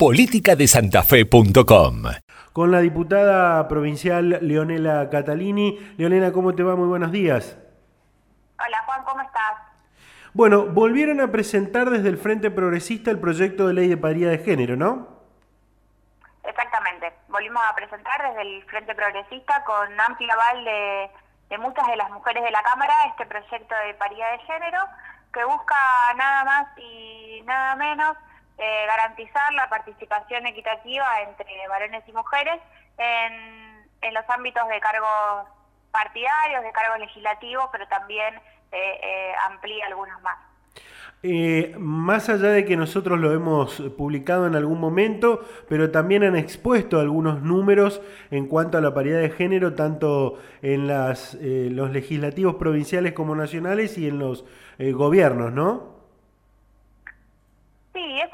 politicadesantafe.com. Con la diputada provincial Leonela Catalini. Leonela, ¿cómo te va? Muy buenos días. Hola Juan, ¿cómo estás? Bueno, volvieron a presentar desde el Frente Progresista el proyecto de ley de paridad de género, ¿no? Exactamente. Volvimos a presentar desde el Frente Progresista con amplio aval de, de muchas de las mujeres de la Cámara este proyecto de paridad de género que busca nada más y nada menos eh, garantizar la participación equitativa entre varones y mujeres en, en, los ámbitos de cargos partidarios, de cargos legislativos, pero también eh, eh, amplía algunos más. Eh, más allá de que nosotros lo hemos publicado en algún momento, pero también han expuesto algunos números en cuanto a la paridad de género, tanto en las, eh, los legislativos provinciales como nacionales y en los gobiernos, ¿no?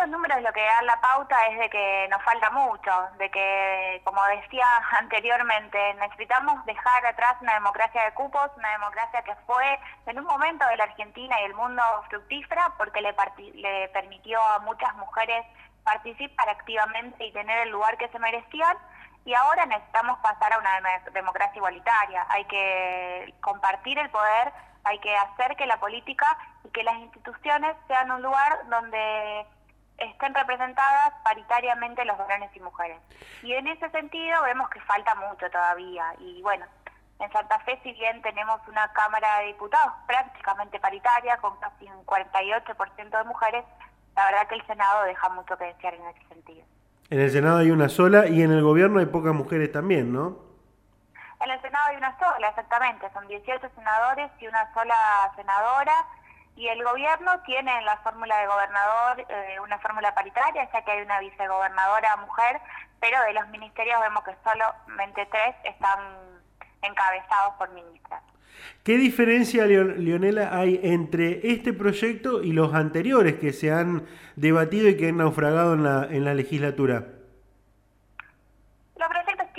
Esos números lo que dan la pauta es de que nos falta mucho, de que, como decía anteriormente, necesitamos dejar atrás una democracia de cupos, una democracia que fue en un momento de la Argentina y el mundo fructífera porque le, le permitió a muchas mujeres participar activamente y tener el lugar que se merecían. Y ahora necesitamos pasar a una democracia igualitaria. Hay que compartir el poder, hay que hacer que la política y que las instituciones sean un lugar donde estén representadas paritariamente los varones y mujeres. Y en ese sentido vemos que falta mucho todavía. Y bueno, en Santa Fe, si bien tenemos una Cámara de Diputados prácticamente paritaria, con casi un 48% de mujeres, la verdad que el Senado deja mucho que desear en ese sentido. En el Senado hay una sola y en el gobierno hay pocas mujeres también, ¿no? En el Senado hay una sola, exactamente. Son 18 senadores y una sola senadora. Y el gobierno tiene en la fórmula de gobernador eh, una fórmula paritaria, ya que hay una vicegobernadora mujer, pero de los ministerios vemos que solamente tres están encabezados por ministras. ¿Qué diferencia, Leonela, hay entre este proyecto y los anteriores que se han debatido y que han naufragado en la, en la legislatura?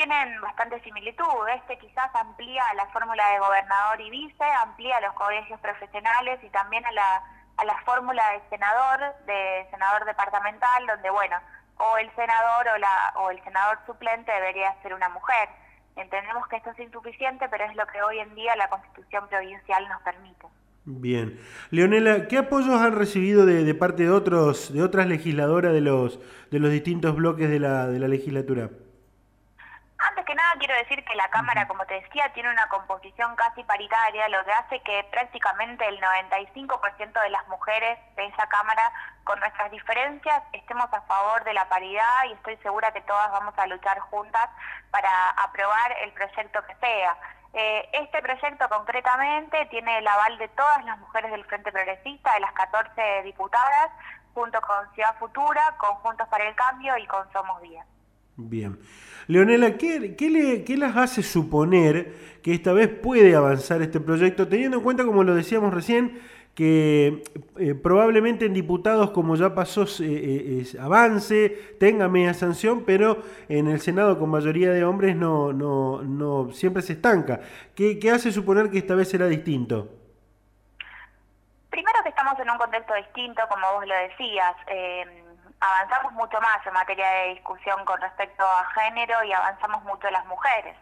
Tienen bastante similitud. Este quizás amplía la fórmula de gobernador y vice, amplía los colegios profesionales y también a la, a la fórmula de senador, de senador departamental, donde, bueno, o el senador o, la, o el senador suplente debería ser una mujer. Entendemos que esto es insuficiente, pero es lo que hoy en día la Constitución provincial nos permite. Bien. Leonela, ¿qué apoyos han recibido de, de parte de otros de otras legisladoras de los de los distintos bloques de la, de la legislatura? Quiero decir que la Cámara, como te decía, tiene una composición casi paritaria, lo que hace que prácticamente el 95% de las mujeres de esa Cámara, con nuestras diferencias, estemos a favor de la paridad y estoy segura que todas vamos a luchar juntas para aprobar el proyecto que sea. Eh, este proyecto concretamente tiene el aval de todas las mujeres del Frente Progresista, de las 14 diputadas, junto con Ciudad Futura, con Juntos para el Cambio y con Somos Días. Bien. Leonela, ¿qué, le, ¿qué, las hace suponer que esta vez puede avanzar este proyecto, teniendo en cuenta, como lo decíamos recién, que eh, probablemente en diputados, como ya pasó, eh, eh, avance, tenga media sanción, pero en el Senado con mayoría de hombres no, no, no siempre se estanca. ¿Qué, ¿Qué hace suponer que esta vez será distinto? Primero que estamos en un contexto distinto, como vos lo decías avanzamos mucho más en materia de discusión con respecto a género y avanzamos mucho las mujeres.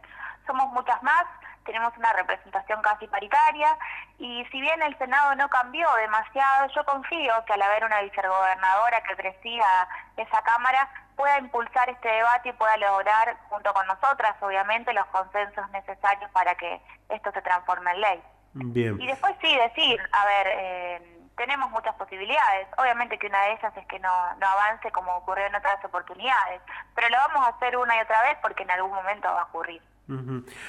Somos muchas más, tenemos una representación casi paritaria y si bien el Senado no cambió demasiado, yo confío que al haber una vicegobernadora que presida esa Cámara pueda impulsar este debate y pueda lograr, junto con nosotras, obviamente, los consensos necesarios para que esto se transforme en ley. Bien. Y después sí decir, a ver, eh, tenemos muchas posibilidades. Obviamente que una de ellas es que no, no avance como ocurrió en otras oportunidades, pero lo vamos a hacer una y otra vez porque en algún momento va a ocurrir.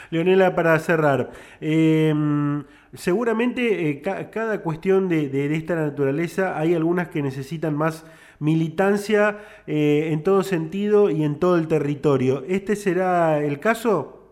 Leonela, para cerrar, em, seguramente eh, cada cuestión de, de, esta naturaleza hay algunas que necesitan más militancia eh, en todo sentido y en todo el territorio. ¿Este será el caso?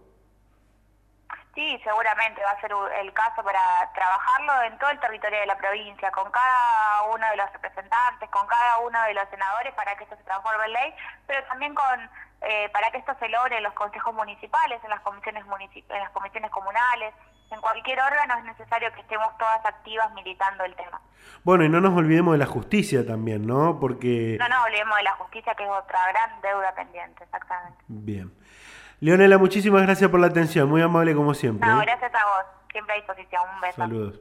Sí, seguramente va a ser el caso para trabajarlo en todo el territorio de la provincia, con cada uno de los representantes, con cada uno de los senadores para que esto se transforme en ley, pero también con eh, para que esto se logre en los consejos municipales, en las comisiones en las comisiones comunales, en cualquier órgano es necesario que estemos todas activas militando el tema. Bueno, y no nos olvidemos de la justicia también, ¿no? Porque... No nos olvidemos de la justicia, que es otra gran deuda pendiente, exactamente. Bien. Leonela, muchísimas gracias por la atención, muy amable como siempre. No, ¿eh? gracias a vos, siempre a disposición, un beso. Saludos.